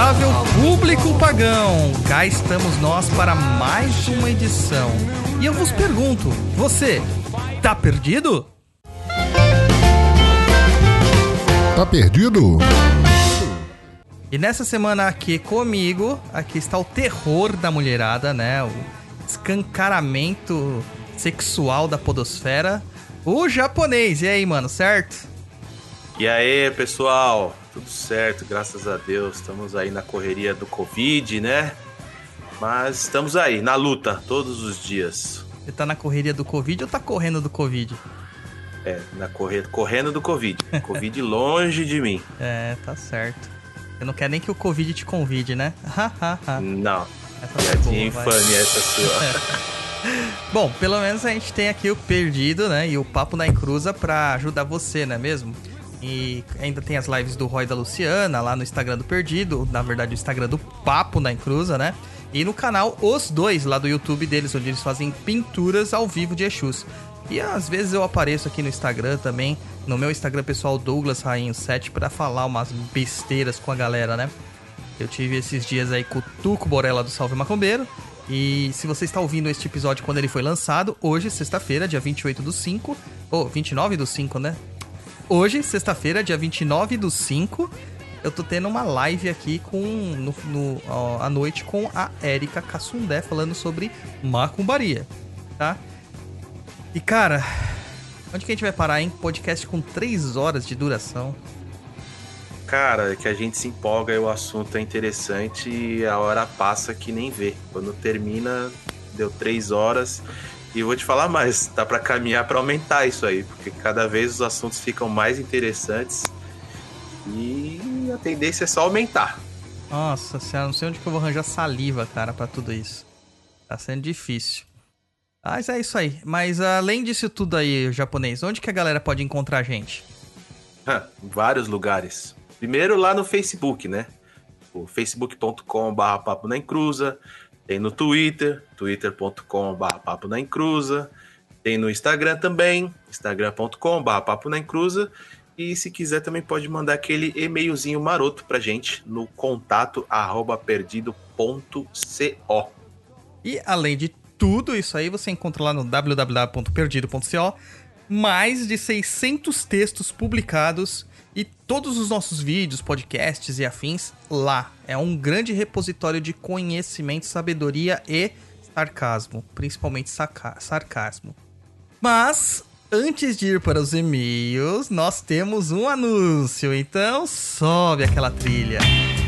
Respeitável público pagão, cá estamos nós para mais uma edição. E eu vos pergunto, você tá perdido? Tá perdido? E nessa semana aqui comigo, aqui está o terror da mulherada, né? O escancaramento sexual da podosfera, o japonês. E aí, mano, certo? E aí, pessoal? Tudo certo, graças a Deus. Estamos aí na correria do Covid, né? Mas estamos aí, na luta, todos os dias. Você tá na correria do Covid ou tá correndo do Covid? É, na corre... correndo do Covid. Covid longe de mim. É, tá certo. Você não quer nem que o Covid te convide, né? não. Piadinha infame essa sua. Bom, pelo menos a gente tem aqui o Perdido, né? E o Papo na Encruza pra ajudar você, não é mesmo? E ainda tem as lives do Roy da Luciana lá no Instagram do Perdido, na verdade o Instagram do Papo na Encruza, né? E no canal Os Dois, lá do YouTube deles, onde eles fazem pinturas ao vivo de Exus. E às vezes eu apareço aqui no Instagram também, no meu Instagram pessoal Douglas Rainho 7 para falar umas besteiras com a galera, né? Eu tive esses dias aí com o Tuco Borella do Salve Macombeiro. E se você está ouvindo este episódio quando ele foi lançado, hoje, sexta-feira, dia 28 do 5, ou oh, 29 do 5, né? Hoje, sexta-feira, dia 29 do 5, eu tô tendo uma live aqui com no, no ó, à noite com a Érica Cassundé falando sobre macumbaria, tá? E cara, onde que a gente vai parar, hein? Podcast com 3 horas de duração. Cara, é que a gente se empolga e o assunto é interessante e a hora passa que nem vê. Quando termina, deu 3 horas. E vou te falar mais, tá para caminhar para aumentar isso aí, porque cada vez os assuntos ficam mais interessantes e a tendência é só aumentar. Nossa senhora, não sei onde que eu vou arranjar saliva, cara, para tudo isso. Tá sendo difícil. Mas é isso aí. Mas além disso tudo aí, japonês, onde que a galera pode encontrar a gente? vários lugares. Primeiro lá no Facebook, né? O facebook.com.br papo na encruza, tem no Twitter, twitter.com.br papo na encruza. Tem no Instagram também, instagram.com.br papo na encruza. E se quiser também pode mandar aquele e-mailzinho maroto pra gente no contato arroba perdido.co. E além de tudo isso aí, você encontra lá no www.perdido.co mais de 600 textos publicados e todos os nossos vídeos, podcasts e afins lá. É um grande repositório de conhecimento, sabedoria e sarcasmo, principalmente sarcasmo. Mas antes de ir para os e-mails, nós temos um anúncio, então sobe aquela trilha. sabe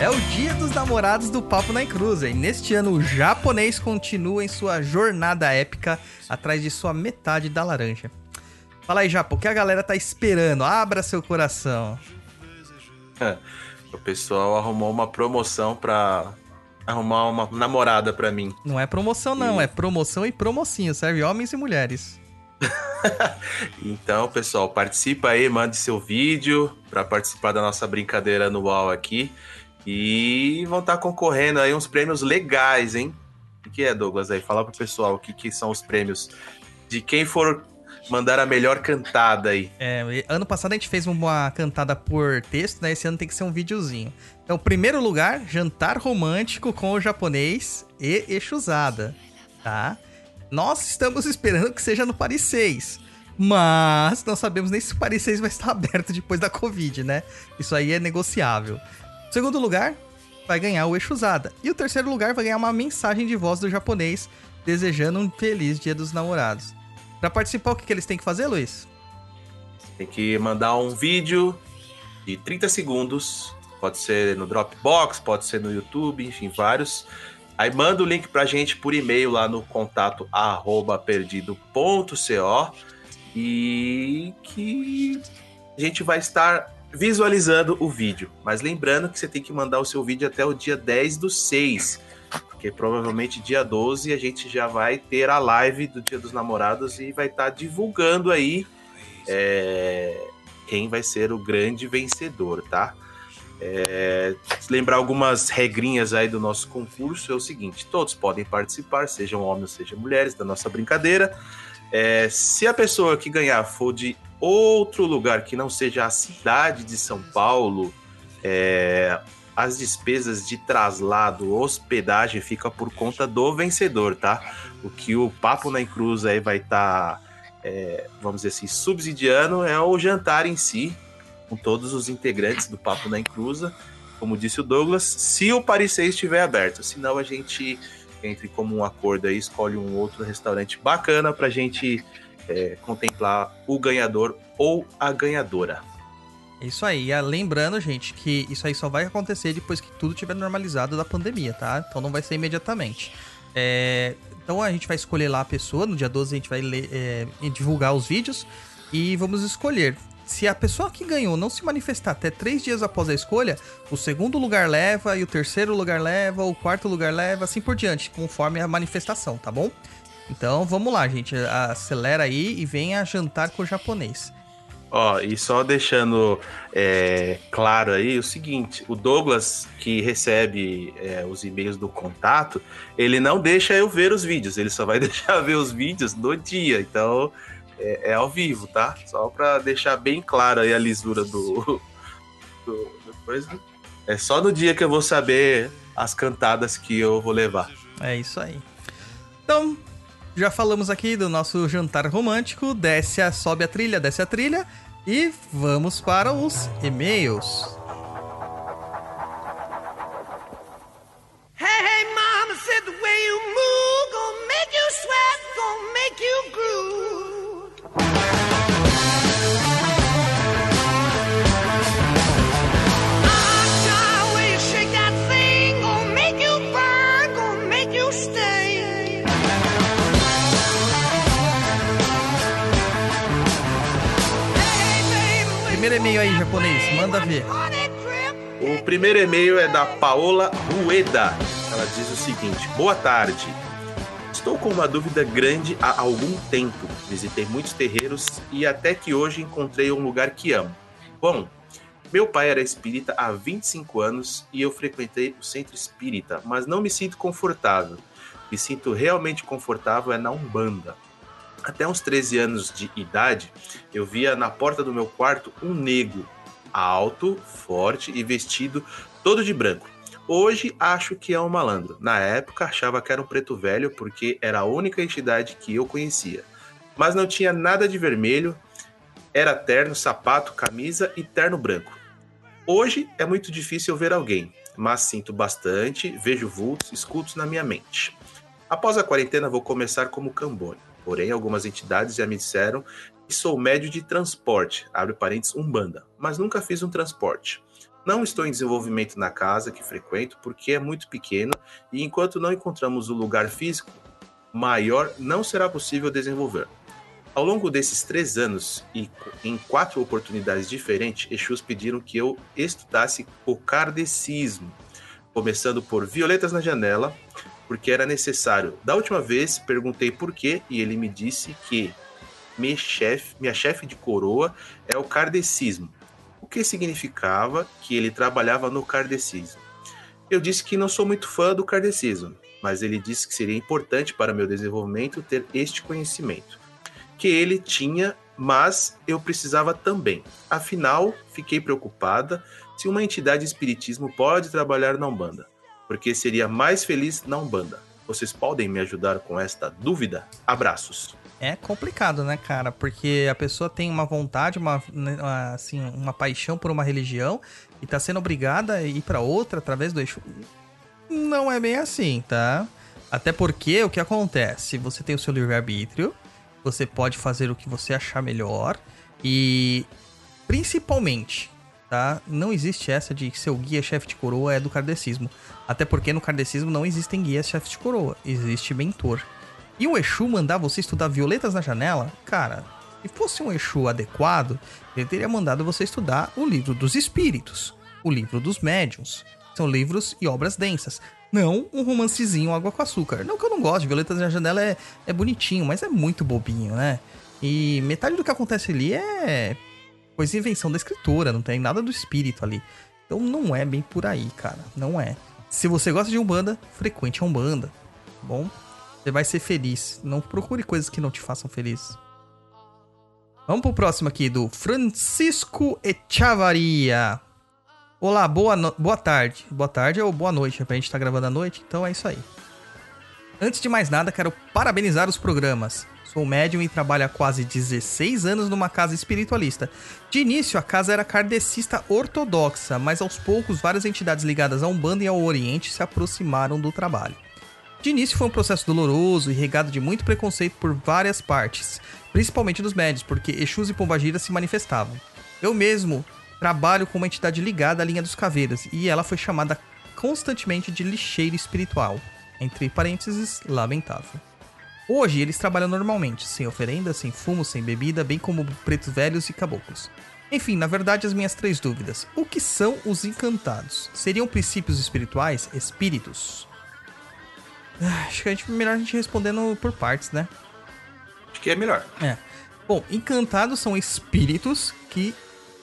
É o dia dos namorados do Papo na Encruza e neste ano o japonês continua em sua jornada épica atrás de sua metade da laranja. Fala aí, Japo, o que a galera tá esperando? Abra seu coração. o pessoal arrumou uma promoção pra arrumar uma namorada pra mim. Não é promoção não, e... é promoção e promocinho, serve homens e mulheres. então, pessoal, participa aí, mande seu vídeo para participar da nossa brincadeira anual aqui. E vão estar tá concorrendo aí uns prêmios legais, hein? O que é, Douglas? Aí, fala pro pessoal o que, que são os prêmios de quem for mandar a melhor cantada aí. É, ano passado a gente fez uma cantada por texto, né? Esse ano tem que ser um videozinho. Então, primeiro lugar, jantar romântico com o japonês e Exusada, tá? Nós estamos esperando que seja no Paris 6. Mas não sabemos nem se o Paris 6 vai estar aberto depois da Covid, né? Isso aí é negociável. segundo lugar, vai ganhar o Exusada. E o terceiro lugar vai ganhar uma mensagem de voz do japonês desejando um feliz Dia dos Namorados. Para participar, o que, que eles têm que fazer, Luiz? Tem que mandar um vídeo de 30 segundos. Pode ser no Dropbox, pode ser no YouTube, enfim, vários Aí manda o link pra gente por e-mail lá no contato arroba perdido.co e que a gente vai estar visualizando o vídeo. Mas lembrando que você tem que mandar o seu vídeo até o dia 10 do 6, porque provavelmente dia 12 a gente já vai ter a live do Dia dos Namorados e vai estar divulgando aí é, quem vai ser o grande vencedor, tá? É, lembrar algumas regrinhas aí do nosso concurso é o seguinte: todos podem participar, sejam homens, sejam mulheres, da nossa brincadeira. É, se a pessoa que ganhar for de outro lugar que não seja a cidade de São Paulo, é, as despesas de traslado, hospedagem fica por conta do vencedor, tá? O que o Papo na Encruz aí vai estar, tá, é, vamos dizer assim, subsidiando é o jantar em si, com todos os integrantes do Papo na Encruza, como disse o Douglas, se o 6 estiver aberto, senão a gente entre como um acordo aí, escolhe um outro restaurante bacana pra gente é, contemplar o ganhador ou a ganhadora. Isso aí, lembrando, gente, que isso aí só vai acontecer depois que tudo tiver normalizado da pandemia, tá? Então não vai ser imediatamente. É, então a gente vai escolher lá a pessoa, no dia 12 a gente vai ler, é, divulgar os vídeos e vamos escolher se a pessoa que ganhou não se manifestar até três dias após a escolha, o segundo lugar leva, e o terceiro lugar leva, o quarto lugar leva, assim por diante, conforme a manifestação, tá bom? Então vamos lá, gente. Acelera aí e venha jantar com o japonês. Ó, e só deixando é, claro aí o seguinte: o Douglas, que recebe é, os e-mails do contato, ele não deixa eu ver os vídeos, ele só vai deixar ver os vídeos no dia. Então, é, é, ao vivo, tá? Só para deixar bem claro aí a lisura do, do, do coisa. É só no dia que eu vou saber as cantadas que eu vou levar. É isso aí. Então, já falamos aqui do nosso jantar romântico. Desce a, sobe a trilha, desce a trilha. E vamos para os e-mails. Hey, hey, mama said the way you move, gonna make you sweat, gonna make you groove. Japonês, manda ver. O primeiro e-mail é da Paola Rueda. Ela diz o seguinte: Boa tarde. Estou com uma dúvida grande há algum tempo. Visitei muitos terreiros e até que hoje encontrei um lugar que amo. Bom, meu pai era espírita há 25 anos e eu frequentei o centro espírita, mas não me sinto confortável. Me sinto realmente confortável é na Umbanda. Até uns 13 anos de idade, eu via na porta do meu quarto um negro, alto, forte e vestido todo de branco. Hoje acho que é um malandro. Na época achava que era um preto velho porque era a única entidade que eu conhecia. Mas não tinha nada de vermelho, era terno, sapato, camisa e terno branco. Hoje é muito difícil ver alguém, mas sinto bastante, vejo vultos, escutos na minha mente. Após a quarentena vou começar como cambone. Porém, algumas entidades já me disseram que sou médio de transporte, abre parênteses, umbanda, mas nunca fiz um transporte. Não estou em desenvolvimento na casa que frequento porque é muito pequeno e enquanto não encontramos o lugar físico maior, não será possível desenvolver. Ao longo desses três anos e em quatro oportunidades diferentes, Exus pediram que eu estudasse o kardecismo, começando por Violetas na Janela, porque era necessário. Da última vez, perguntei por quê e ele me disse que minha chefe, minha chefe de coroa é o kardecismo que significava que ele trabalhava no kardecismo. Eu disse que não sou muito fã do kardecismo, mas ele disse que seria importante para meu desenvolvimento ter este conhecimento, que ele tinha, mas eu precisava também. Afinal, fiquei preocupada se uma entidade de espiritismo pode trabalhar na Umbanda, porque seria mais feliz na Umbanda. Vocês podem me ajudar com esta dúvida? Abraços é complicado, né, cara? Porque a pessoa tem uma vontade, uma, né, assim, uma paixão por uma religião e tá sendo obrigada a ir para outra através do Exu. Não é bem assim, tá? Até porque o que acontece? Você tem o seu livre-arbítrio, você pode fazer o que você achar melhor e principalmente, tá? Não existe essa de que seu guia chefe de coroa é do kardecismo. Até porque no kardecismo não existem guias chefes de coroa, existe mentor. E o Exu mandar você estudar Violetas na Janela, cara, se fosse um Exu adequado, ele teria mandado você estudar o livro dos espíritos, o livro dos médiums. São livros e obras densas. Não um romancezinho água com açúcar. Não que eu não goste, Violetas na Janela é, é bonitinho, mas é muito bobinho, né? E metade do que acontece ali é coisa de invenção da escritura, não tem nada do espírito ali. Então não é bem por aí, cara. Não é. Se você gosta de Umbanda, frequente a Umbanda. Tá bom? Você vai ser feliz. Não procure coisas que não te façam feliz. Vamos pro próximo aqui, do Francisco Echavaria. Olá, boa, no... boa tarde. Boa tarde ou boa noite, a gente tá gravando à noite, então é isso aí. Antes de mais nada, quero parabenizar os programas. Sou médium e trabalho há quase 16 anos numa casa espiritualista. De início, a casa era kardecista ortodoxa, mas aos poucos várias entidades ligadas a Umbanda e ao Oriente se aproximaram do trabalho. De início foi um processo doloroso e regado de muito preconceito por várias partes, principalmente dos médios, porque Exus e Pombagira se manifestavam. Eu mesmo trabalho com uma entidade ligada à linha dos caveiras e ela foi chamada constantemente de lixeiro espiritual, entre parênteses, lamentável. Hoje eles trabalham normalmente, sem oferenda, sem fumo, sem bebida, bem como pretos velhos e caboclos. Enfim, na verdade, as minhas três dúvidas. O que são os encantados? Seriam princípios espirituais? Espíritos? Ah, acho que a gente, melhor a gente respondendo por partes, né? Acho que é melhor. É. Bom, encantados são espíritos que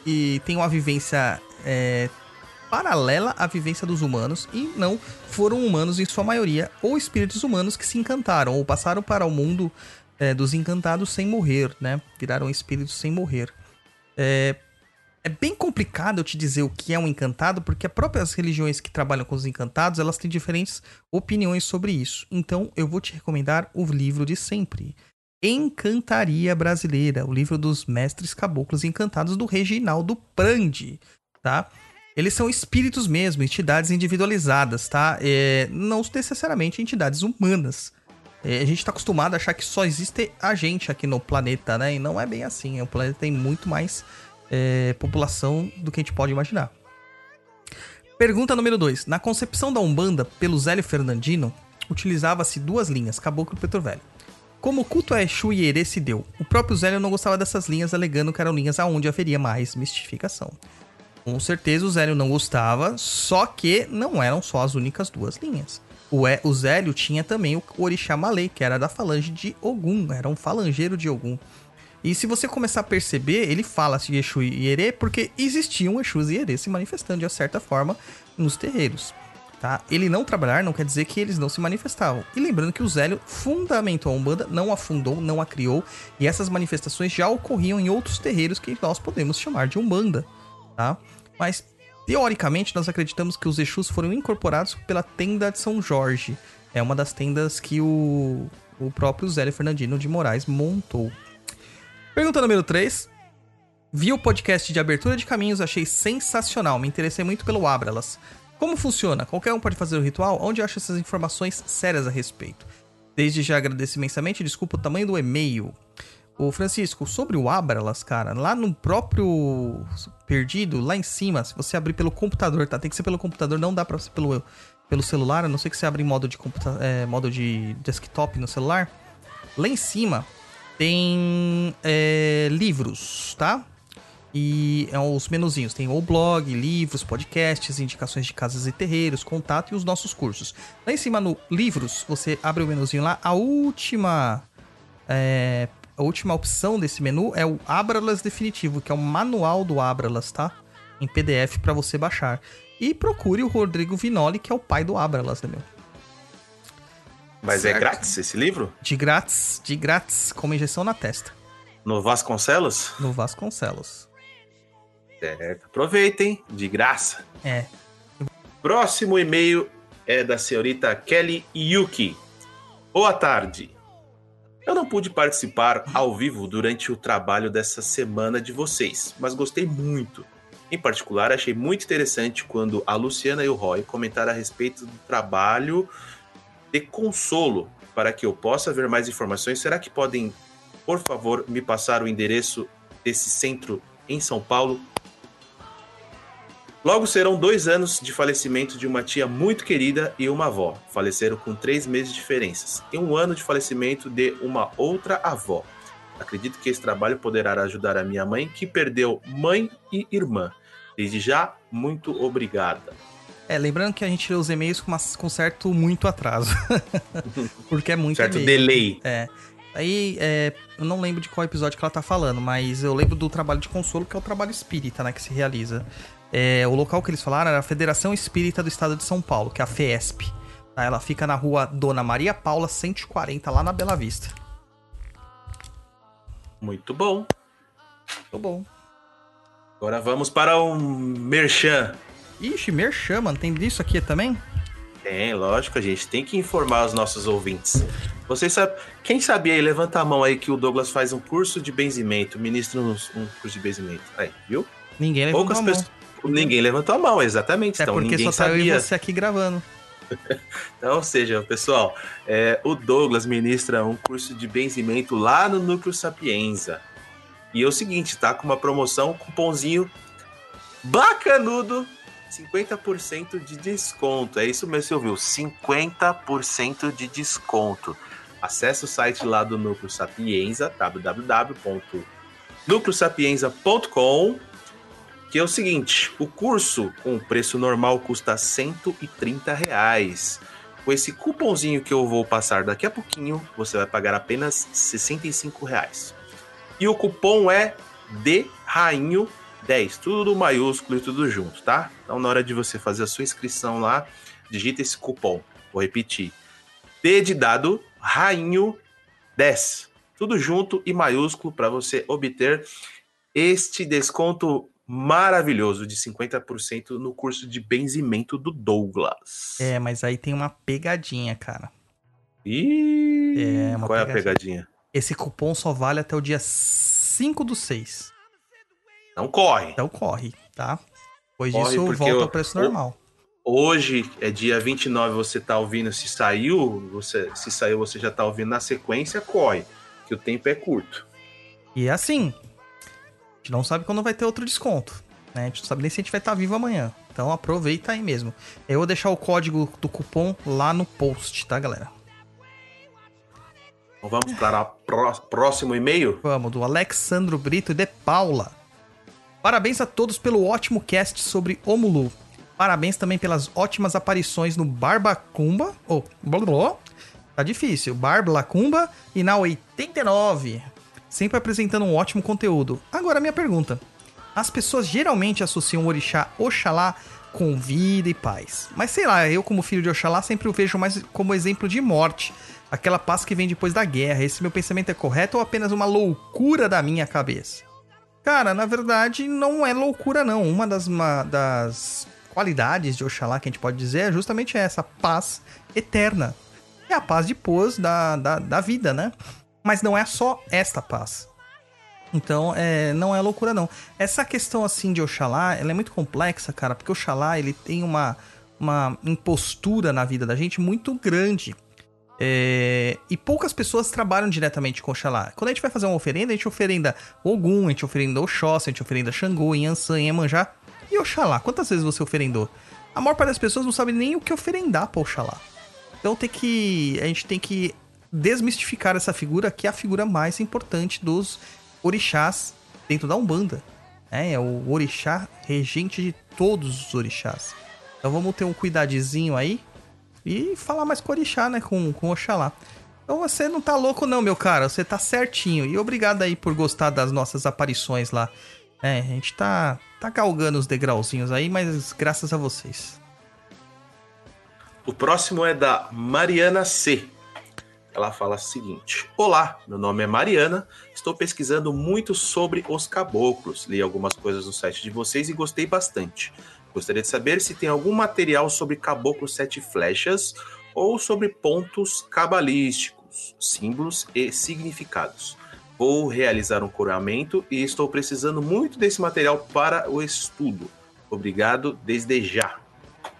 e têm uma vivência é, paralela à vivência dos humanos e não foram humanos em sua maioria, ou espíritos humanos que se encantaram ou passaram para o mundo é, dos encantados sem morrer, né? Viraram espíritos sem morrer. É, é bem complicado eu te dizer o que é um encantado, porque as próprias religiões que trabalham com os encantados, elas têm diferentes opiniões sobre isso. Então, eu vou te recomendar o livro de sempre. Encantaria Brasileira, o livro dos mestres caboclos encantados do Reginaldo Prandi, tá? Eles são espíritos mesmo, entidades individualizadas, tá? É, não necessariamente entidades humanas. É, a gente está acostumado a achar que só existe a gente aqui no planeta, né? E não é bem assim. O planeta tem muito mais é, população do que a gente pode imaginar. Pergunta número 2. Na concepção da Umbanda, pelo Zélio Fernandino, utilizava-se duas linhas, Caboclo e Preto Velho. Como o culto a Exu e Herê se deu, o próprio Zélio não gostava dessas linhas, alegando que eram linhas aonde haveria mais mistificação. Com certeza o Zélio não gostava, só que não eram só as únicas duas linhas. O, e, o Zélio tinha também o Orixá Malê, que era da falange de Ogum, era um falangeiro de Ogum. E se você começar a perceber, ele fala de Exu e Herê porque existiam Exus e Herê se manifestando de certa forma nos terreiros. Tá? Ele não trabalhar não quer dizer que eles não se manifestavam. E lembrando que o Zélio fundamentou a Umbanda, não a fundou, não a criou, e essas manifestações já ocorriam em outros terreiros que nós podemos chamar de Umbanda tá? Mas teoricamente nós acreditamos que os Exus foram incorporados pela tenda de São Jorge. É uma das tendas que o, o próprio Zélio Fernandino de Moraes montou. Pergunta número 3. Vi o podcast de abertura de caminhos, achei sensacional, me interessei muito pelo Abralas. Como funciona? Qualquer um pode fazer o ritual? Onde acha essas informações sérias a respeito? Desde já agradeço imensamente, desculpa o tamanho do e-mail. Ô Francisco, sobre o Abralas, cara, lá no próprio Perdido, lá em cima, se você abrir pelo computador, tá? Tem que ser pelo computador, não dá pra ser pelo, pelo celular, a não ser que você abra em modo de, computa é, modo de desktop no celular. Lá em cima tem é, livros, tá? E é os menuzinhos. Tem o blog, livros, podcasts, indicações de casas e terreiros, contato e os nossos cursos. Lá em cima no livros, você abre o menuzinho lá. A última é, a última opção desse menu é o Abralas Definitivo, que é o manual do Abralas, tá? Em PDF para você baixar. E procure o Rodrigo Vinoli, que é o pai do Abralas, né, meu? Mas é certo. é grátis esse livro? De grátis, de grátis, com injeção na testa. No Vasconcelos? No Vasconcelos. Certo. Aproveitem, de graça. É. Próximo e-mail é da senhorita Kelly Yuki. Boa tarde. Eu não pude participar ao vivo durante o trabalho dessa semana de vocês, mas gostei muito. Em particular, achei muito interessante quando a Luciana e o Roy comentaram a respeito do trabalho de consolo. Para que eu possa ver mais informações, será que podem, por favor, me passar o endereço desse centro em São Paulo? Logo serão dois anos de falecimento de uma tia muito querida e uma avó. Faleceram com três meses de diferenças. E um ano de falecimento de uma outra avó. Acredito que esse trabalho poderá ajudar a minha mãe, que perdeu mãe e irmã. Desde já, muito obrigada. É, lembrando que a gente lê os e-mails com, uma, com certo muito atraso. Porque é muito certo delay. É. Aí, é, eu não lembro de qual episódio que ela tá falando, mas eu lembro do trabalho de consolo, que é o trabalho espírita, né, que se realiza. É, o local que eles falaram era a Federação Espírita do Estado de São Paulo, que é a FESP. Tá? Ela fica na rua Dona Maria Paula 140, lá na Bela Vista. Muito bom. Muito bom. Agora vamos para o Merchan. Ixi, Merchan, mano. Tem disso aqui também? Tem, lógico, a gente tem que informar os nossos ouvintes. Vocês sabem, quem sabia aí, levanta a mão aí que o Douglas faz um curso de benzimento, ministra um, um curso de benzimento. Aí, viu? Ninguém levantou Poucas a mão. pessoas. Ninguém levantou a mão, exatamente. É então porque ninguém só e sabia. você aqui gravando. Então, ou seja, pessoal, é, o Douglas ministra um curso de benzimento lá no Núcleo Sapienza. E é o seguinte, tá com uma promoção, cupomzinho bacanudo, 50% de desconto. É isso mesmo, você ouviu? 50% de desconto. Acesse o site lá do Núcleo Sapienza, www.nucleosapienza.com que é o seguinte, o curso com preço normal custa 130 reais. Com esse cupomzinho que eu vou passar daqui a pouquinho, você vai pagar apenas 65 reais. E o cupom é D Rainho 10, tudo maiúsculo e tudo junto, tá? Então na hora de você fazer a sua inscrição lá, digita esse cupom. Vou repetir. D de dado Rainho 10. Tudo junto e maiúsculo para você obter este desconto maravilhoso de 50% no curso de benzimento do Douglas. É, mas aí tem uma pegadinha, cara. Ih, É, qual é a pegadinha. pegadinha? Esse cupom só vale até o dia 5 do 6. Não corre. Então corre, tá? Depois Corre, disso, porque volta o- ao preço normal. Hoje é dia 29, você tá ouvindo, se saiu, você, se saiu, você já tá ouvindo na sequência, corre, que o tempo é curto. E é assim, gente não sabe quando vai ter outro desconto. Né? A gente não sabe nem se a gente vai estar vivo amanhã. Então aproveita aí mesmo. Eu vou deixar o código do cupom lá no post, tá, galera? Então vamos para o pró próximo e-mail? Vamos, do Alexandro Brito de Paula. Parabéns a todos pelo ótimo cast sobre Omulu. Parabéns também pelas ótimas aparições no Barbacumba. Oh, blá, blá, blá. tá difícil. Barblacumba e na 89. Sempre apresentando um ótimo conteúdo. Agora, minha pergunta. As pessoas geralmente associam o orixá Oxalá com vida e paz. Mas sei lá, eu como filho de Oxalá sempre o vejo mais como exemplo de morte. Aquela paz que vem depois da guerra. Esse meu pensamento é correto ou apenas uma loucura da minha cabeça? Cara, na verdade, não é loucura, não. Uma das, uma das qualidades de Oxalá que a gente pode dizer é justamente essa, paz eterna. É a paz depois da, da, da vida, né? Mas não é só esta paz. Então, é, não é loucura, não. Essa questão, assim, de Oxalá, ela é muito complexa, cara, porque Oxalá, ele tem uma, uma impostura na vida da gente muito grande. É, e poucas pessoas trabalham diretamente com Oxalá. Quando a gente vai fazer uma oferenda, a gente oferenda Ogum, a gente oferenda Oxóssi, a gente oferenda Xangô, Yansan, Iemanjá. E Oxalá, quantas vezes você oferendou? A maior parte das pessoas não sabe nem o que oferendar pra Oxalá. Então tem que. A gente tem que desmistificar essa figura, que é a figura mais importante dos orixás dentro da Umbanda. É, é o orixá regente de todos os orixás. Então vamos ter um cuidadezinho aí e falar mais com o orixá, né? Com, com o Oxalá. Então você não tá louco não, meu cara. Você tá certinho. E obrigado aí por gostar das nossas aparições lá. É, a gente tá, tá galgando os degrauzinhos aí, mas graças a vocês. O próximo é da Mariana C. Ela fala o seguinte: Olá, meu nome é Mariana, estou pesquisando muito sobre os caboclos. Li algumas coisas no site de vocês e gostei bastante. Gostaria de saber se tem algum material sobre caboclo sete flechas ou sobre pontos cabalísticos, símbolos e significados. Vou realizar um coroamento e estou precisando muito desse material para o estudo. Obrigado desde já.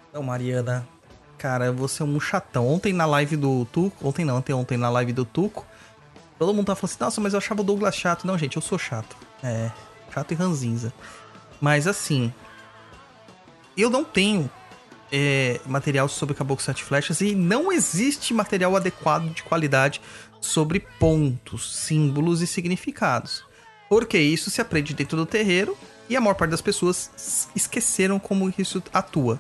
Então, Mariana, cara, você é um chatão. Ontem na live do Tuco, ontem não, ontem, ontem na live do Tuco, todo mundo tá falando assim, nossa, mas eu achava o Douglas chato. Não, gente, eu sou chato. É, chato e ranzinza. Mas assim, eu não tenho é, material sobre Caboclo Sete Flechas e não existe material adequado de qualidade sobre pontos, símbolos e significados. Porque isso se aprende dentro do terreiro e a maior parte das pessoas esqueceram como isso atua.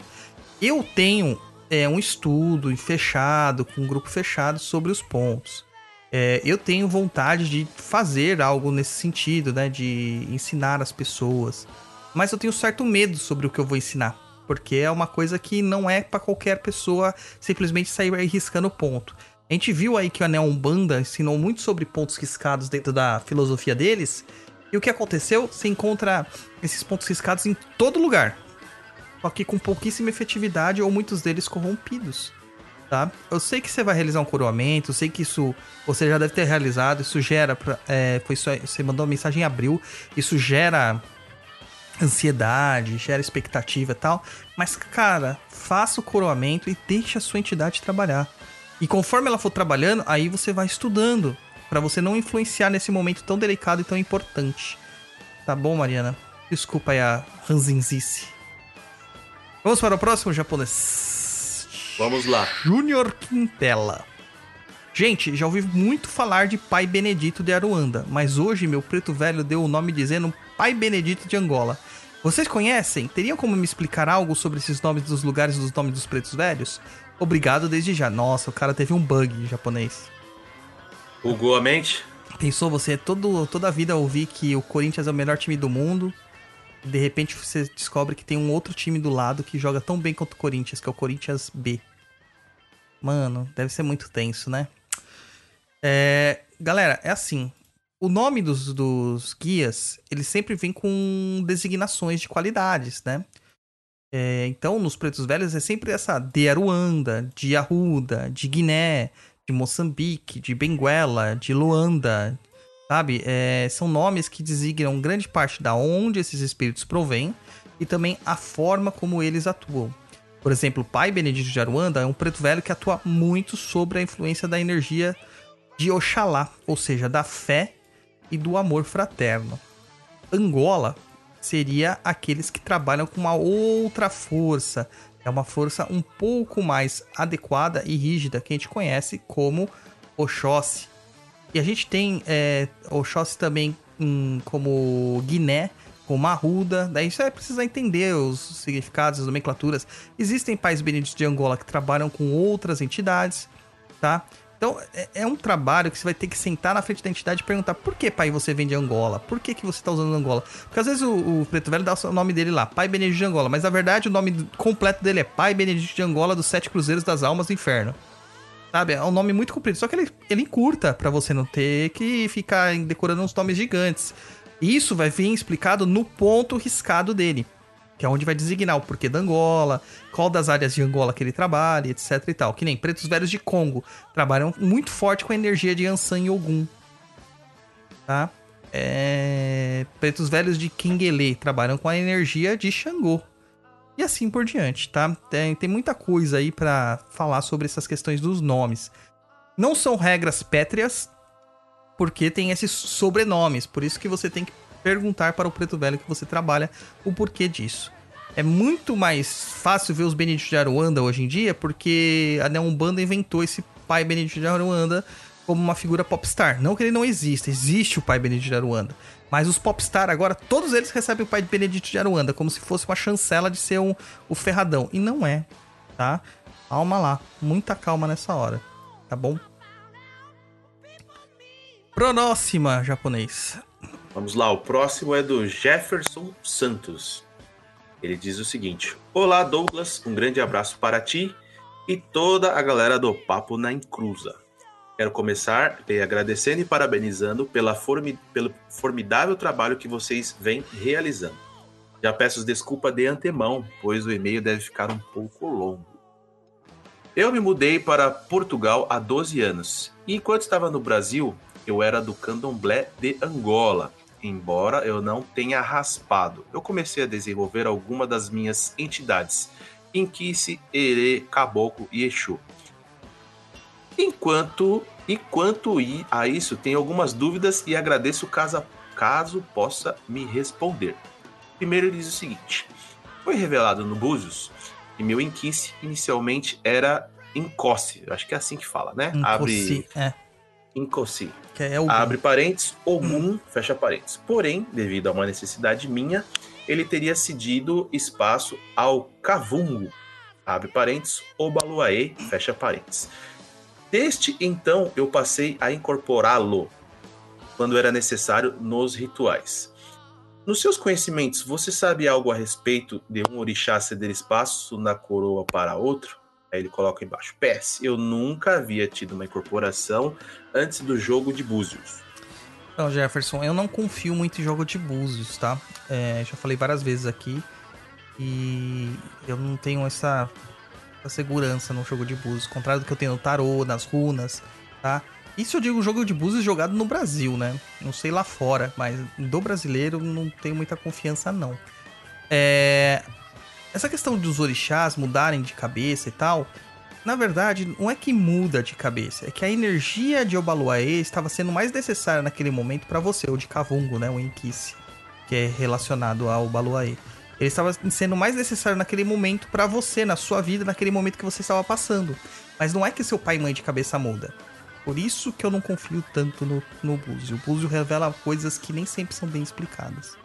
Eu tenho é, um estudo fechado, com um grupo fechado sobre os pontos. É, eu tenho vontade de fazer algo nesse sentido, né? De ensinar as pessoas. Mas eu tenho certo medo sobre o que eu vou ensinar. Porque é uma coisa que não é para qualquer pessoa simplesmente sair riscando ponto. A gente viu aí que a Neo Umbanda ensinou muito sobre pontos riscados dentro da filosofia deles. E o que aconteceu? Você encontra esses pontos riscados em todo lugar. Só que com pouquíssima efetividade ou muitos deles corrompidos tá? Eu sei que você vai realizar um coroamento, eu sei que isso você já deve ter realizado, isso gera, é, foi só, você mandou uma mensagem em abril, isso gera ansiedade, gera expectativa e tal, mas cara, faça o coroamento e deixe a sua entidade trabalhar. E conforme ela for trabalhando, aí você vai estudando, para você não influenciar nesse momento tão delicado e tão importante. Tá bom, Mariana? Desculpa aí a ranzinzice. Vamos para o próximo japonês. Vamos lá. Júnior Quintela. Gente, já ouvi muito falar de Pai Benedito de Aruanda, mas hoje meu preto velho deu o nome dizendo Pai Benedito de Angola. Vocês conhecem? Teriam como me explicar algo sobre esses nomes dos lugares dos nomes dos pretos velhos? Obrigado desde já. Nossa, o cara teve um bug em japonês. Bugou a mente? Pensou você todo, toda a vida ouvir que o Corinthians é o melhor time do mundo, de repente você descobre que tem um outro time do lado que joga tão bem quanto o Corinthians, que é o Corinthians B. Mano, deve ser muito tenso, né? É, galera, é assim. O nome dos, dos guias, ele sempre vem com designações de qualidades, né? É, então, nos Pretos Velhos é sempre essa de Aruanda, de Arruda, de Guiné, de Moçambique, de Benguela, de Luanda, sabe? É, são nomes que designam grande parte da onde esses espíritos provêm e também a forma como eles atuam. Por exemplo, o pai Benedito de Aruanda é um preto velho que atua muito sobre a influência da energia de Oxalá, ou seja, da fé e do amor fraterno. Angola seria aqueles que trabalham com uma outra força, é uma força um pouco mais adequada e rígida que a gente conhece como Oxóssi. E a gente tem é, Oxóssi também hum, como Guiné, como Arruda, daí você vai precisar entender os significados, as nomenclaturas. Existem pais beneditos de Angola que trabalham com outras entidades, tá? Então, é, é, um trabalho que você vai ter que sentar na frente da entidade e perguntar por que, pai, você vem de Angola? Por que, que você está usando Angola? Porque às vezes o, o, Preto Velho dá o nome dele lá, Pai Benedito de Angola, mas na verdade o nome completo dele é Pai Benedito de Angola dos Sete Cruzeiros das Almas do Inferno. Sabe? É um nome muito comprido, só que ele, ele encurta para você não ter que ficar decorando uns nomes gigantes. Isso vai vir explicado no ponto riscado dele, que é onde vai designar o porquê da Angola, qual das áreas de Angola que ele trabalha, etc e tal. Que nem pretos velhos de Congo trabalham muito forte com a energia de Ansan e Ogum. Tá? É... Pretos velhos de Kingele trabalham com a energia de Xangô. E assim por diante, tá? Tem, tem muita coisa aí para falar sobre essas questões dos nomes. Não são regras pétreas, porque tem esses sobrenomes. Por isso que você tem que perguntar para o preto velho que você trabalha o porquê disso. É muito mais fácil ver os Benedito de Aruanda hoje em dia, porque a Neumbanda inventou esse pai Benedito de Aruanda como uma figura popstar. Não que ele não exista, existe o pai Benedito de Aruanda. Mas os popstar agora, todos eles recebem o pai de Benedito de Aruanda, como se fosse uma chancela de ser um, o ferradão. E não é, tá? Calma lá, muita calma nessa hora, tá bom? Próxima, japonês. Vamos lá, o próximo é do Jefferson Santos. Ele diz o seguinte: Olá, Douglas, um grande abraço para ti e toda a galera do Papo na Encruza. Quero começar agradecendo e parabenizando pela formi pelo formidável trabalho que vocês vêm realizando. Já peço desculpa de antemão, pois o e-mail deve ficar um pouco longo. Eu me mudei para Portugal há 12 anos e enquanto estava no Brasil, eu era do candomblé de Angola. Embora eu não tenha raspado, eu comecei a desenvolver alguma das minhas entidades, Inquice, Ere, Caboclo e Exu. Enquanto, enquanto a isso, tenho algumas dúvidas e agradeço caso, caso possa me responder. Primeiro ele diz o seguinte: foi revelado no Búzios que meu Inquice inicialmente era Incosse, acho que é assim que fala, né? Incosse, Abre é. Incosse. Que é o Abre parênteses, Ogum, hum. fecha parênteses. Porém, devido a uma necessidade minha, ele teria cedido espaço ao Cavungo, abre parênteses, Obaluaê, fecha parênteses. Desde então eu passei a incorporá-lo quando era necessário nos rituais. Nos seus conhecimentos, você sabe algo a respeito de um orixá ceder espaço na coroa para outro? Aí ele coloca embaixo. PS, eu nunca havia tido uma incorporação antes do jogo de Búzios. Então, Jefferson, eu não confio muito em jogo de Búzios, tá? É, já falei várias vezes aqui. E eu não tenho essa, essa segurança no jogo de Búzios. Contrário do que eu tenho no tarô, nas runas, tá? Isso eu digo jogo de Búzios jogado no Brasil, né? Não sei lá fora, mas do brasileiro não tenho muita confiança, não. É... Essa questão dos orixás mudarem de cabeça e tal, na verdade, não é que muda de cabeça, é que a energia de Obaluaê estava sendo mais necessária naquele momento para você, ou de Kavungo, né? O Enkice, que é relacionado ao Obaluaê. Ele estava sendo mais necessário naquele momento para você, na sua vida, naquele momento que você estava passando. Mas não é que seu pai e mãe de cabeça muda. Por isso que eu não confio tanto no, no Búzio. O Búzio revela coisas que nem sempre são bem explicadas.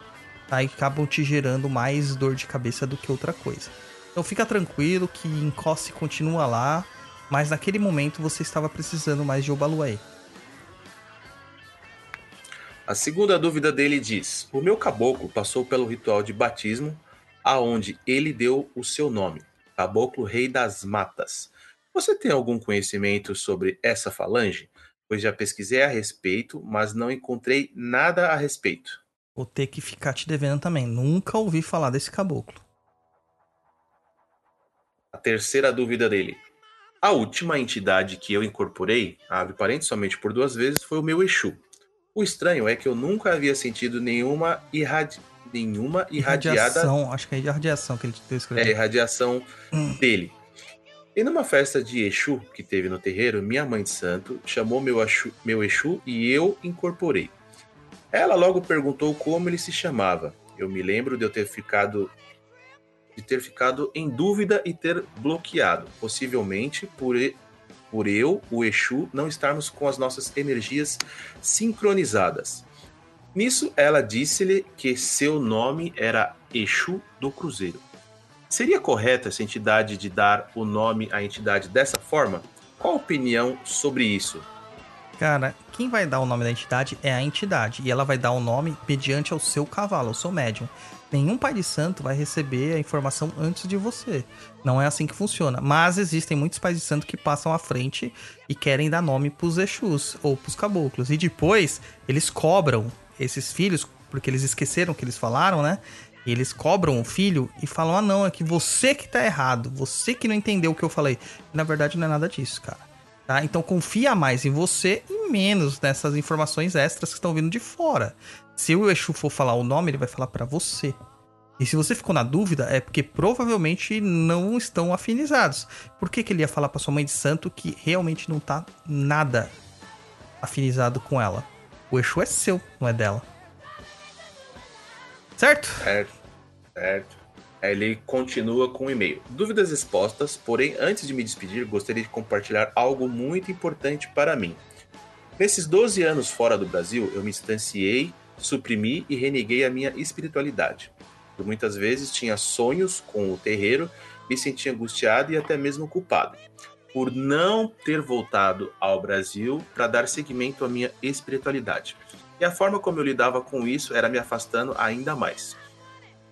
Tá? E acabam te gerando mais dor de cabeça do que outra coisa. Então fica tranquilo que Encosse continua lá, mas naquele momento você estava precisando mais de Obalué. A segunda dúvida dele diz: O meu caboclo passou pelo ritual de batismo aonde ele deu o seu nome, Caboclo Rei das Matas. Você tem algum conhecimento sobre essa falange? Pois já pesquisei a respeito, mas não encontrei nada a respeito. Vou ter que ficar te devendo também. Nunca ouvi falar desse caboclo. A terceira dúvida dele. A última entidade que eu incorporei, abre parênteses somente por duas vezes, foi o meu Exu. O estranho é que eu nunca havia sentido nenhuma irradi nenhuma irradiada. Irradiação, acho que é irradiação que ele descreveu. É, irradiação hum. dele. E numa festa de Exu que teve no terreiro, minha mãe de santo chamou meu, Exu, meu Exu e eu incorporei. Ela logo perguntou como ele se chamava. Eu me lembro de eu ter ficado de ter ficado em dúvida e ter bloqueado, possivelmente por, por eu, o Exu, não estarmos com as nossas energias sincronizadas. Nisso, ela disse-lhe que seu nome era Exu do Cruzeiro. Seria correto essa entidade de dar o nome à entidade dessa forma? Qual a opinião sobre isso? Cara, quem vai dar o nome da entidade é a entidade. E ela vai dar o nome mediante ao seu cavalo, ao seu médium. Nenhum pai de santo vai receber a informação antes de você. Não é assim que funciona. Mas existem muitos pais de santo que passam à frente e querem dar nome pros Exus ou pros caboclos. E depois eles cobram esses filhos, porque eles esqueceram que eles falaram, né? E eles cobram o filho e falam: ah, não, é que você que tá errado, você que não entendeu o que eu falei. Na verdade, não é nada disso, cara. Tá? Então confia mais em você e menos nessas informações extras que estão vindo de fora. Se o Exu for falar o nome, ele vai falar para você. E se você ficou na dúvida, é porque provavelmente não estão afinizados. Por que, que ele ia falar pra sua mãe de santo que realmente não tá nada afinizado com ela? O Exu é seu, não é dela. Certo? Certo. Certo. Aí ele continua com o e-mail. Dúvidas expostas, porém, antes de me despedir, gostaria de compartilhar algo muito importante para mim. Nesses 12 anos fora do Brasil, eu me distanciei, suprimi e reneguei a minha espiritualidade. Por muitas vezes tinha sonhos com o terreiro, me sentia angustiado e até mesmo culpado por não ter voltado ao Brasil para dar seguimento à minha espiritualidade. E a forma como eu lidava com isso era me afastando ainda mais.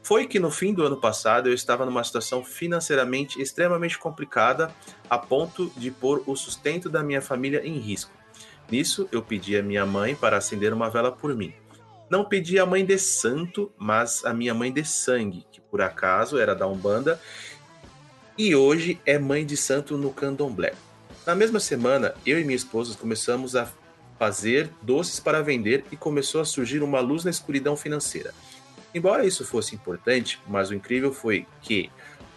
Foi que no fim do ano passado eu estava numa situação financeiramente extremamente complicada, a ponto de pôr o sustento da minha família em risco. Nisso, eu pedi a minha mãe para acender uma vela por mim. Não pedi a mãe de santo, mas a minha mãe de sangue, que por acaso era da Umbanda e hoje é mãe de santo no candomblé. Na mesma semana, eu e minha esposa começamos a fazer doces para vender e começou a surgir uma luz na escuridão financeira. Embora isso fosse importante, mas o incrível foi que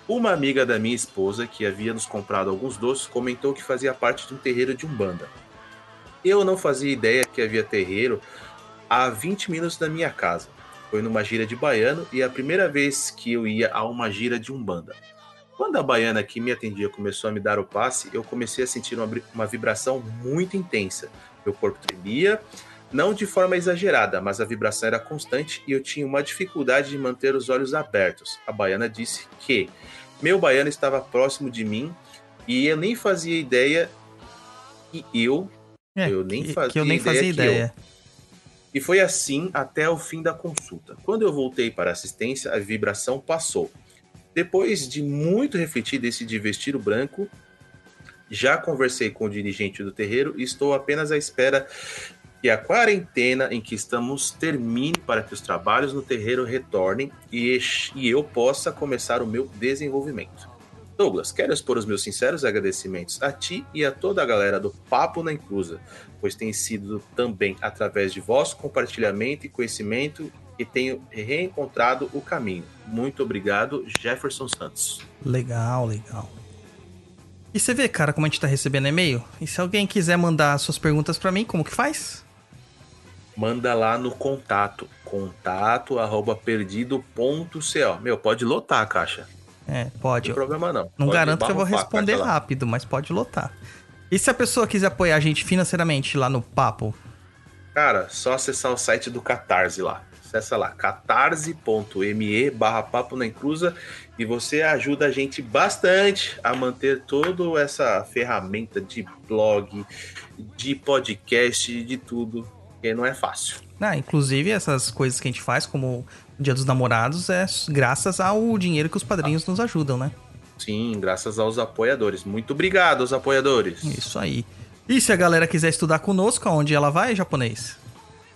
uma amiga da minha esposa, que havia nos comprado alguns doces, comentou que fazia parte de um terreiro de Umbanda. Eu não fazia ideia que havia terreiro a 20 minutos da minha casa. Foi numa gira de baiano e é a primeira vez que eu ia a uma gira de Umbanda. Quando a baiana que me atendia começou a me dar o passe, eu comecei a sentir uma, uma vibração muito intensa. Meu corpo tremia, não de forma exagerada, mas a vibração era constante e eu tinha uma dificuldade de manter os olhos abertos. A baiana disse que meu baiano estava próximo de mim e eu nem fazia ideia que eu, É, eu nem fazia que eu nem fazia ideia que ideia. E foi assim até o fim da consulta. Quando eu voltei para a assistência, a vibração passou. Depois de muito refletir, decidi vestir o branco. Já conversei com o dirigente do terreiro e estou apenas à espera que a quarentena em que estamos termine para que os trabalhos no terreiro retornem e, e eu possa começar o meu desenvolvimento. Douglas, quero expor os meus sinceros agradecimentos a ti e a toda a galera do Papo na Inclusa, pois tem sido também através de vosso compartilhamento e conhecimento que tenho reencontrado o caminho. Muito obrigado, Jefferson Santos. Legal, legal. E você vê, cara, como a gente tá recebendo e-mail? E se alguém quiser mandar suas perguntas para mim, como que faz? Manda lá no contato, contato arroba perdido.co. Meu, pode lotar a caixa. É, Não pode. tem problema não. Não Pode garanto que eu vou responder rápido, mas pode lotar. E se a pessoa quiser apoiar a gente financeiramente lá no papo? Cara, só acessar o site do Catarse lá. Acessa lá, catarse.me barra papo na inclusa e você ajuda a gente bastante a manter toda essa ferramenta de blog, de podcast, de tudo, que não é fácil. Ah, inclusive essas coisas que a gente faz, como o Dia dos Namorados, é graças ao dinheiro que os padrinhos nos ajudam, né? Sim, graças aos apoiadores. Muito obrigado aos apoiadores. Isso aí. E se a galera quiser estudar conosco, aonde ela vai, japonês?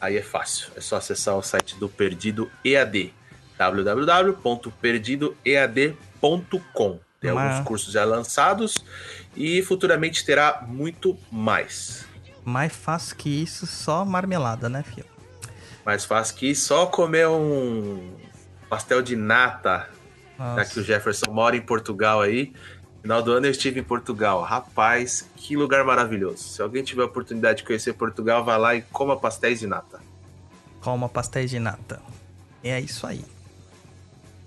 Aí é fácil, é só acessar o site do Perdido EAD, www.perdidoead.com. Tem Mas- alguns cursos já lançados e futuramente terá muito mais. Mais fácil que isso, só marmelada, né, filho? Mais fácil que só comer um pastel de nata, já Nossa. que o Jefferson mora em Portugal aí. Final do ano eu estive em Portugal. Rapaz, que lugar maravilhoso. Se alguém tiver a oportunidade de conhecer Portugal, vá lá e coma pastéis de nata. Coma pastéis de nata. É isso aí.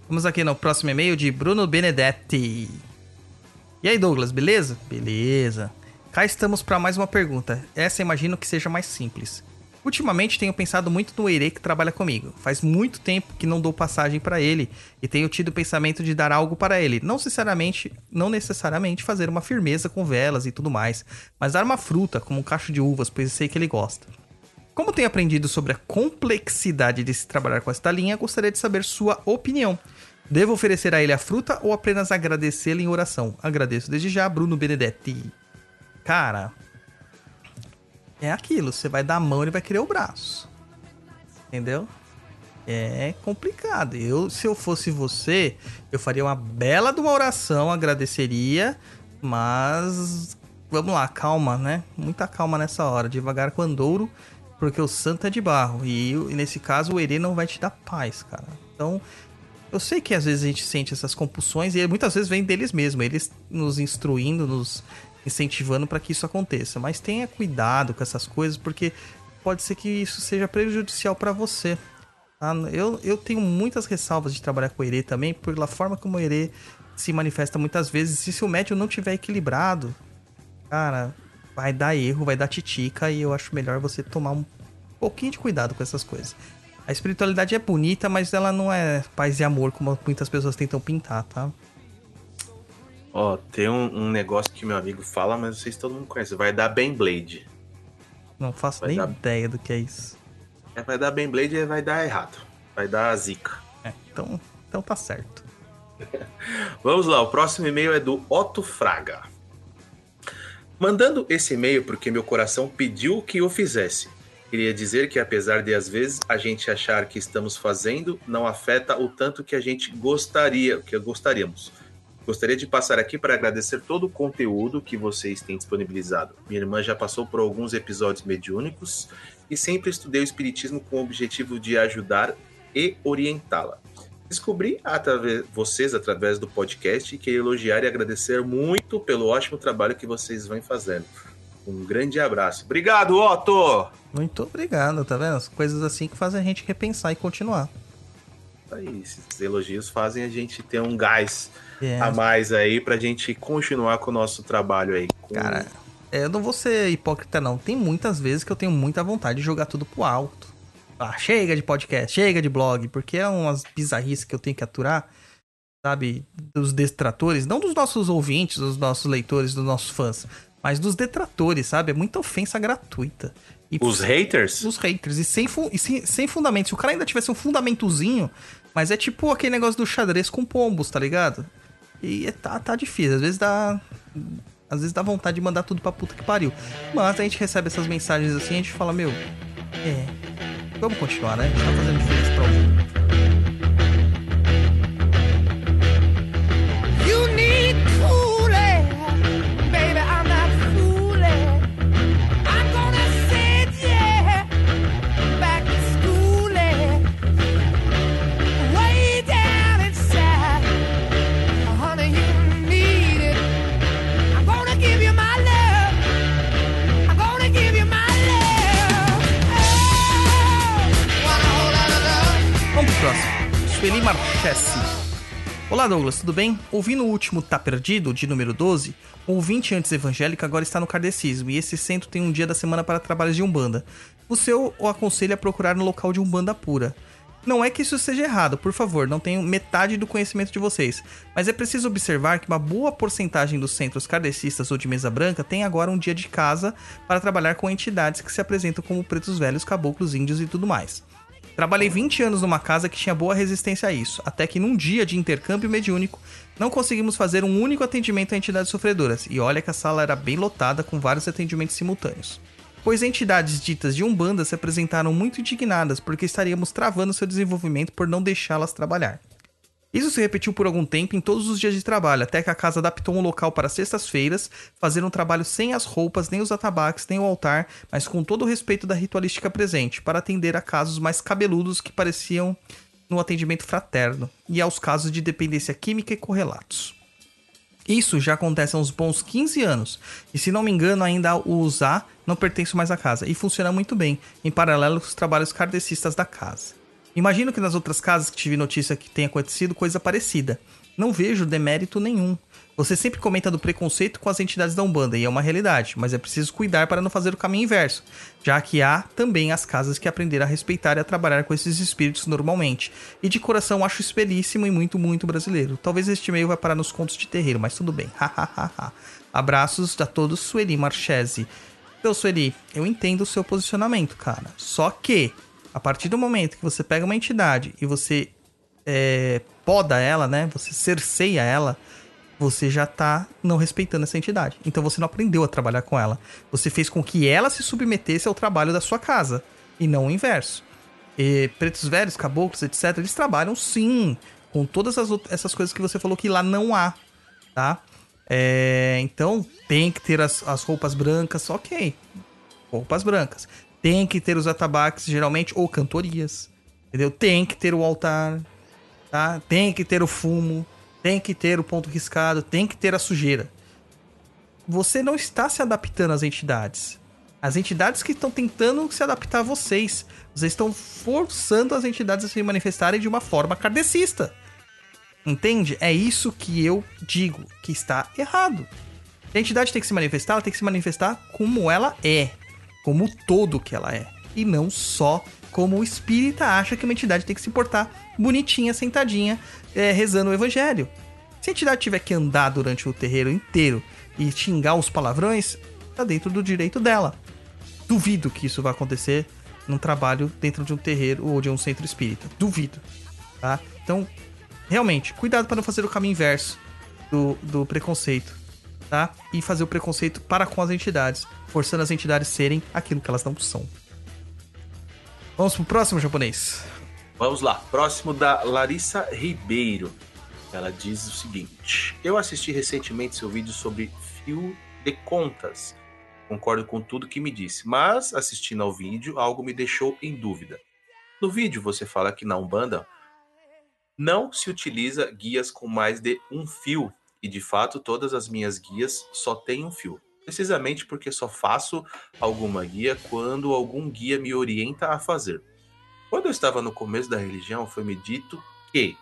Vamos aqui no próximo e-mail de Bruno Benedetti. E aí, Douglas, beleza? Beleza. Cá estamos para mais uma pergunta. Essa imagino que seja mais simples. Ultimamente tenho pensado muito no Eire que trabalha comigo. Faz muito tempo que não dou passagem para ele e tenho tido o pensamento de dar algo para ele. Não necessariamente, não necessariamente fazer uma firmeza com velas e tudo mais, mas dar uma fruta, como um cacho de uvas, pois sei que ele gosta. Como tenho aprendido sobre a complexidade de se trabalhar com esta linha, gostaria de saber sua opinião. Devo oferecer a ele a fruta ou apenas agradecê-lo em oração? Agradeço desde já, Bruno Benedetti. Cara, é aquilo, você vai dar a mão e vai querer o braço. Entendeu? É complicado. Eu, se eu fosse você, eu faria uma bela de uma oração, agradeceria, mas vamos lá, calma, né? Muita calma nessa hora, devagar com Andouro, porque o santo é de barro. E, e nesse caso, o Herê não vai te dar paz, cara. Então, eu sei que às vezes a gente sente essas compulsões e muitas vezes vem deles mesmo, eles nos instruindo, nos incentivando para que isso aconteça. Mas tenha cuidado com essas coisas, porque pode ser que isso seja prejudicial para você. tá? Eu, eu tenho muitas ressalvas de trabalhar com o Herê também, pela forma como o Herê se manifesta muitas vezes. E se o médium não tiver equilibrado, cara, vai dar erro, vai dar titica, e eu acho melhor você tomar um pouquinho de cuidado com essas coisas. A espiritualidade é bonita, mas ela não é paz e amor como muitas pessoas tentam pintar, tá? Ó, tem um, um negócio que meu amigo fala, mas não sei se todo mundo conhece. Vai dar Beyblade. Não faço Vai nem dar- ideia do que é isso. É, vai dar Beyblade e vai dar errado. Vai dar zica. É, então, então tá certo. Vamos lá, o próximo e-mail é do Otto Fraga. Mandando esse e-mail porque meu coração pediu que eu fizesse. Queria dizer que apesar de às vezes a gente achar que estamos fazendo, não afeta o tanto que a gente gostaria, que gostaríamos. Gostaria de passar aqui para agradecer todo o conteúdo que vocês têm disponibilizado. Minha irmã já passou por alguns episódios mediúnicos e sempre estudei o espiritismo com o objetivo de ajudar e orientá-la. Descobri através, vocês através do podcast e queria elogiar e agradecer muito pelo ótimo trabalho que vocês vêm fazendo. Um grande abraço. Obrigado, Otto! Muito obrigado, tá vendo? As coisas assim que fazem a gente repensar e continuar. Aí, esses elogios fazem a gente ter um gás É, a mais aí pra gente continuar com o nosso trabalho aí. Com- cara, é, eu não vou ser hipócrita, não. Tem muitas vezes que eu tenho muita vontade de jogar tudo pro alto. Ah, chega de podcast, chega de blog, porque é umas bizarrices que eu tenho que aturar, sabe? Dos destratores, não dos nossos ouvintes, dos nossos leitores, dos nossos fãs, mas dos detratores, sabe? É muita ofensa gratuita. E os haters? Os haters. E sem, e sem, sem fundamento. Se o cara ainda tivesse um fundamentozinho, mas é tipo aquele negócio do xadrez com pombos, tá ligado? E é, tá, tá difícil. Às vezes dá. Às vezes dá vontade de mandar tudo pra puta que pariu. Mas a gente recebe essas mensagens assim a gente fala, meu. É. Vamos continuar, né? A gente tá fazendo diferença pra alguém. Olá Douglas, tudo bem? Ouvindo o último Tá Perdido, de número 12, o ouvinte antes evangélico agora está no kardecismo e esse centro tem um dia da semana para trabalhos de Umbanda. O seu o aconselha a procurar no local de Umbanda pura. Não é que isso seja errado, por favor, não tenho metade do conhecimento de vocês, mas é preciso observar que uma boa porcentagem dos centros kardecistas ou de mesa branca tem agora um dia de casa para trabalhar com entidades que se apresentam como pretos velhos, caboclos, índios e tudo mais. Trabalhei 20 anos numa casa que tinha boa resistência a isso, até que num dia de intercâmbio mediúnico não conseguimos fazer um único atendimento a entidades sofredoras, e olha que a sala era bem lotada com vários atendimentos simultâneos. Pois entidades ditas de Umbanda se apresentaram muito indignadas porque estaríamos travando seu desenvolvimento por não deixá-las trabalhar. Isso se repetiu por algum tempo em todos os dias de trabalho, até que a casa adaptou um local para sextas-feiras, fazer um trabalho sem as roupas, nem os atabaques, nem o altar, mas com todo o respeito da ritualística presente, para atender a casos mais cabeludos que pareciam no atendimento fraterno, e aos casos de dependência química e correlatos. Isso já acontece há uns bons 15 anos, e se não me engano, ainda o usar não pertence mais à casa, e funciona muito bem, em paralelo com os trabalhos kardecistas da casa. Imagino que nas outras casas que tive notícia que tenha acontecido coisa parecida. Não vejo demérito nenhum. Você sempre comenta do preconceito com as entidades da Umbanda, e é uma realidade, mas é preciso cuidar para não fazer o caminho inverso, já que há também as casas que aprenderam a respeitar e a trabalhar com esses espíritos normalmente. E de coração acho isso belíssimo e muito, muito brasileiro. Talvez este e-mail vai parar nos contos de terreiro, mas tudo bem. Abraços a todos, Sueli Marchese. Então, Sueli, eu entendo o seu posicionamento, cara. Só que a partir do momento que você pega uma entidade e você é, poda ela, né? Você cerceia ela, você já tá não respeitando essa entidade. Então você não aprendeu a trabalhar com ela. Você fez com que ela se submetesse ao trabalho da sua casa e não o inverso. E pretos velhos, caboclos, etc., eles trabalham sim com todas as, essas coisas que você falou que lá não há, tá? É, então tem que ter as, as roupas brancas, ok. Roupas brancas. Tem que ter os atabaques, geralmente, ou cantorias. Entendeu? Tem que ter o altar. Tá? Tem que ter o fumo. Tem que ter o ponto riscado. Tem que ter a sujeira. Você não está se adaptando às entidades. As entidades que estão tentando se adaptar a vocês. Vocês estão forçando as entidades a se manifestarem de uma forma kardecista. Entende? É isso que eu digo que está errado. A entidade tem que se manifestar, ela tem que se manifestar como ela é como o todo que ela é. E não só como o espírita acha que uma entidade tem que se portar bonitinha, sentadinha, é, rezando o evangelho. Se a entidade tiver que andar durante o terreiro inteiro e xingar os palavrões, tá dentro do direito dela. Duvido que isso vai acontecer num trabalho dentro de um terreiro ou de um centro espírita. Duvido. Tá? Então, realmente, cuidado para não fazer o caminho inverso do, do preconceito tá? E fazer o preconceito para com as entidades, forçando as entidades serem aquilo que elas não são. Vamos pro próximo japonês. Vamos lá, próximo da Larissa Ribeiro. Ela diz o seguinte: Eu assisti recentemente seu vídeo sobre fio de contas. Concordo com tudo que me disse, mas assistindo ao vídeo, algo me deixou em dúvida. No vídeo você fala que na Umbanda não se utiliza guias com mais de um fio e de fato todas as minhas guias só têm um fio. Precisamente porque só faço alguma guia quando algum guia me orienta a fazer. Quando eu estava no começo da religião, foi me dito que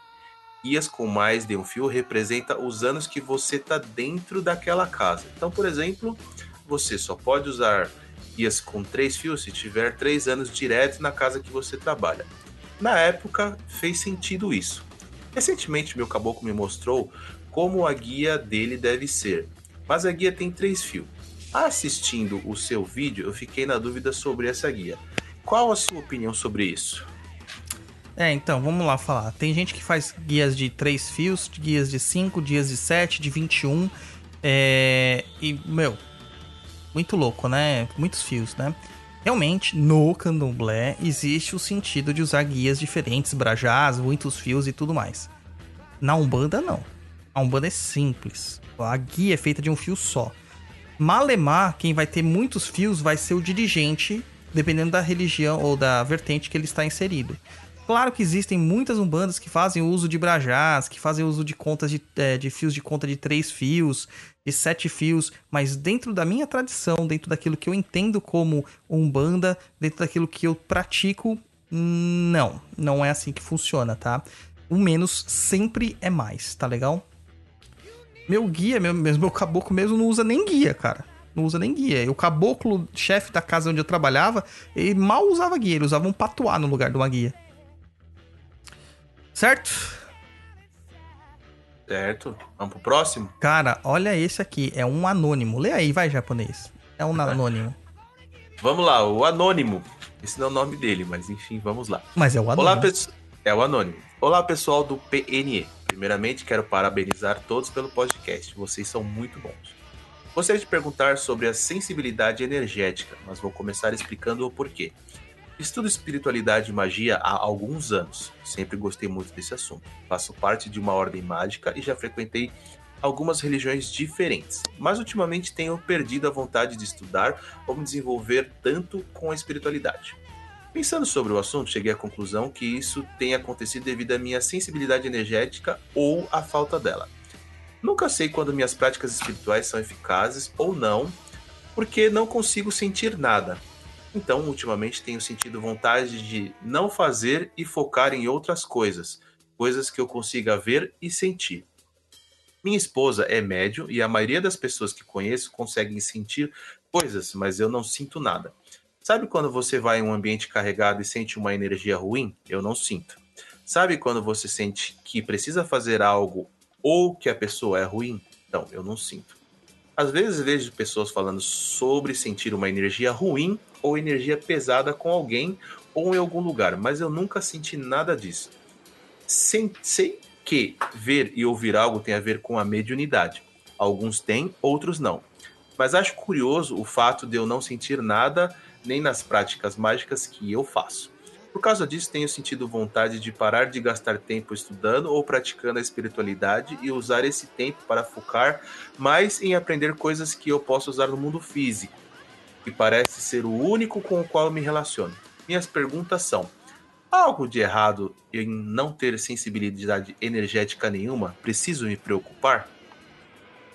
guias com mais de um fio representa os anos que você está dentro daquela casa. Então, por exemplo, você só pode usar guias com três fios se tiver três anos direto na casa que você trabalha. Na época, fez sentido isso. Recentemente, meu caboclo me mostrou como a guia dele deve ser. Mas a guia tem três fios. Assistindo o seu vídeo, eu fiquei na dúvida sobre essa guia. Qual a sua opinião sobre isso? É, então, vamos lá falar. Tem gente que faz guias de 3 fios, guias de 5, dias de 7, de 21. É... E, meu, muito louco, né? Muitos fios, né? Realmente, no candomblé existe o sentido de usar guias diferentes, brajás, muitos fios e tudo mais. Na Umbanda, não. A Umbanda é simples. A guia é feita de um fio só. Malemar, quem vai ter muitos fios vai ser o dirigente, dependendo da religião ou da vertente que ele está inserido. Claro que existem muitas umbandas que fazem uso de brajás, que fazem uso de contas de, é, de fios de conta de três fios, de sete fios, mas dentro da minha tradição, dentro daquilo que eu entendo como umbanda, dentro daquilo que eu pratico, não, não é assim que funciona, tá? O menos sempre é mais, tá legal? Meu guia, meu, meu caboclo mesmo não usa nem guia, cara. Não usa nem guia. O caboclo, chefe da casa onde eu trabalhava, ele mal usava guia, ele usava um patuá no lugar de uma guia. Certo? Certo. Vamos pro próximo? Cara, olha esse aqui. É um anônimo. Lê aí, vai, japonês. É um anônimo. Vamos lá, o anônimo. Esse não é o nome dele, mas enfim, vamos lá. Mas é o anônimo. Olá, pessoal. É o anônimo. Olá, pessoal do PNE. Primeiramente, quero parabenizar todos pelo podcast. Vocês são muito bons. Gostaria de perguntar sobre a sensibilidade energética, mas vou começar explicando o porquê. Estudo espiritualidade e magia há alguns anos. Sempre gostei muito desse assunto. Faço parte de uma ordem mágica e já frequentei algumas religiões diferentes, mas ultimamente tenho perdido a vontade de estudar ou me desenvolver tanto com a espiritualidade. Pensando sobre o assunto, cheguei à conclusão que isso tem acontecido devido à minha sensibilidade energética ou à falta dela. Nunca sei quando minhas práticas espirituais são eficazes ou não, porque não consigo sentir nada, então, ultimamente tenho sentido vontade de não fazer e focar em outras coisas, coisas que eu consiga ver e sentir. Minha esposa é médium e a maioria das pessoas que conheço conseguem sentir coisas, mas eu não sinto nada. Sabe quando você vai em um ambiente carregado e sente uma energia ruim? Eu não sinto. Sabe quando você sente que precisa fazer algo ou que a pessoa é ruim? Não, eu não sinto. Às vezes vejo pessoas falando sobre sentir uma energia ruim ou energia pesada com alguém ou em algum lugar, mas eu nunca senti nada disso. Sei que ver e ouvir algo tem a ver com a mediunidade. Alguns têm, outros não. Mas acho curioso o fato de eu não sentir nada nem nas práticas mágicas que eu faço. Por causa disso, tenho sentido vontade de parar de gastar tempo estudando ou praticando a espiritualidade e usar esse tempo para focar mais em aprender coisas que eu posso usar no mundo físico, que parece ser o único com o qual me relaciono. Minhas perguntas são: há algo de errado em não ter sensibilidade energética nenhuma? Preciso me preocupar?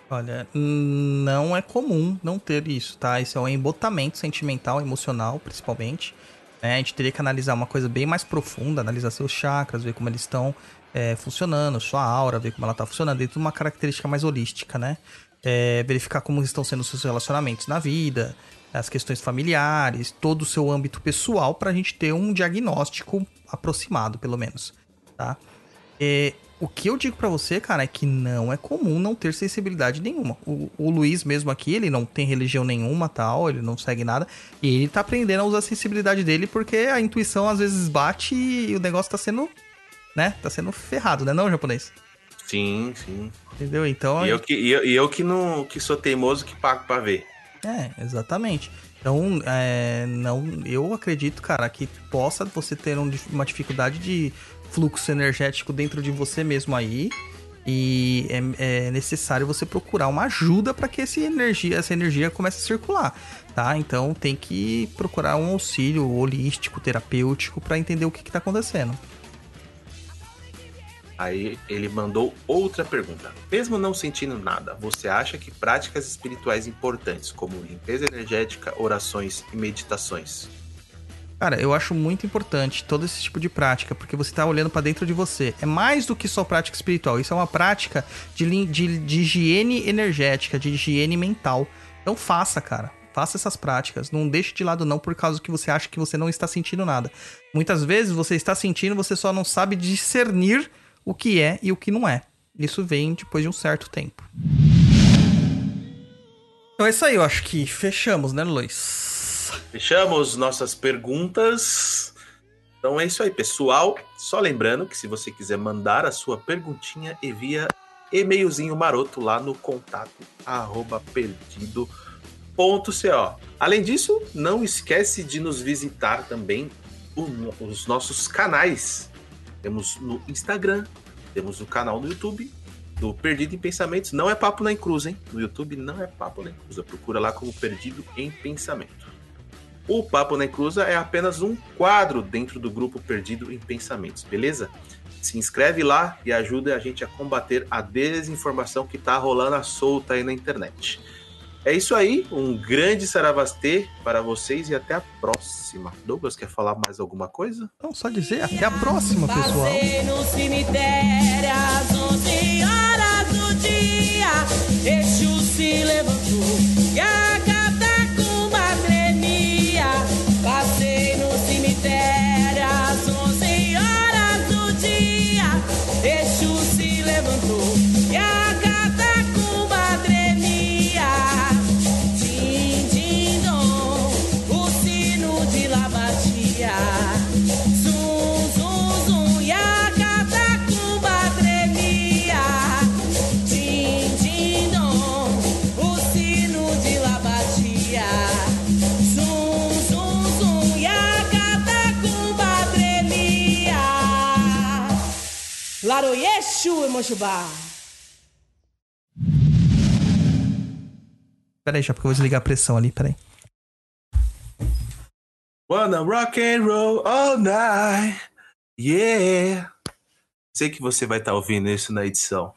Olha, não é comum não ter isso, tá? Isso é um embotamento sentimental, emocional, principalmente. É, a gente teria que analisar uma coisa bem mais profunda, analisar seus chakras, ver como eles estão é, funcionando, sua aura, ver como ela está funcionando, dentro de uma característica mais holística, né? É, verificar como estão sendo seus relacionamentos na vida, as questões familiares, todo o seu âmbito pessoal para a gente ter um diagnóstico aproximado, pelo menos, tá? É, o que eu digo para você, cara, é que não é comum não ter sensibilidade nenhuma. O, o, Luiz mesmo aqui, ele não tem religião nenhuma, tal, ele não segue nada, e ele tá aprendendo a usar a sensibilidade dele porque a intuição às vezes bate e o negócio tá sendo, né, tá sendo ferrado, né, não, japonês? Sim, sim. Entendeu? Então... E eu que, e eu, e eu que, não, que sou teimoso que pago pra ver. É, exatamente. Então, é, não, eu acredito, cara, que possa você ter um, uma dificuldade de fluxo energético dentro de você mesmo aí. E é, é necessário você procurar uma ajuda para que essa energia, essa energia comece a circular, tá? Então tem que procurar um auxílio holístico, terapêutico para entender o que está acontecendo. Aí ele mandou outra pergunta. Mesmo não sentindo nada, você acha que práticas espirituais importantes, como limpeza energética, orações e meditações, Cara, eu acho muito importante todo esse tipo de prática, porque você está olhando para dentro de você. É mais do que só prática espiritual, isso é uma prática de, de, de higiene energética, de higiene mental. Então faça, cara. Faça essas práticas. Não deixe de lado, não, por causa que você acha que você não está sentindo nada. Muitas vezes você está sentindo, você só não sabe discernir o que é e o que não é. Isso vem depois de um certo tempo. Então é isso aí, eu acho que fechamos, né, Luiz? Fechamos nossas perguntas. Então é isso aí, pessoal. Só lembrando que se você quiser mandar a sua perguntinha, envia e-mailzinho maroto lá no contato arroba perdido.co. Além disso, não esquece de nos visitar também os nossos canais. Temos no Instagram, temos o canal no YouTube do Perdido em Pensamentos. Não é Papo na Cruz, hein? No YouTube não é Papo na Cruz. Procura lá como Perdido em Pensamento. O Papo na Cruz é apenas um quadro dentro do grupo Perdido em Pensamentos, beleza? Se inscreve lá e ajuda a gente a combater a desinformação que tá rolando à solta aí na internet. É isso aí, um grande saravastê para vocês e até a próxima. Douglas, quer falar mais alguma coisa? Não, só dizer até a próxima, pessoal. No cemitério às 11 horas do dia. Exu se Laroyexu e Mochubá. Pera aí, já porque eu vou desligar a pressão ali, pera aí. Wanna rock and roll all night. Yeah. Sei que você vai estar ouvindo isso na edição.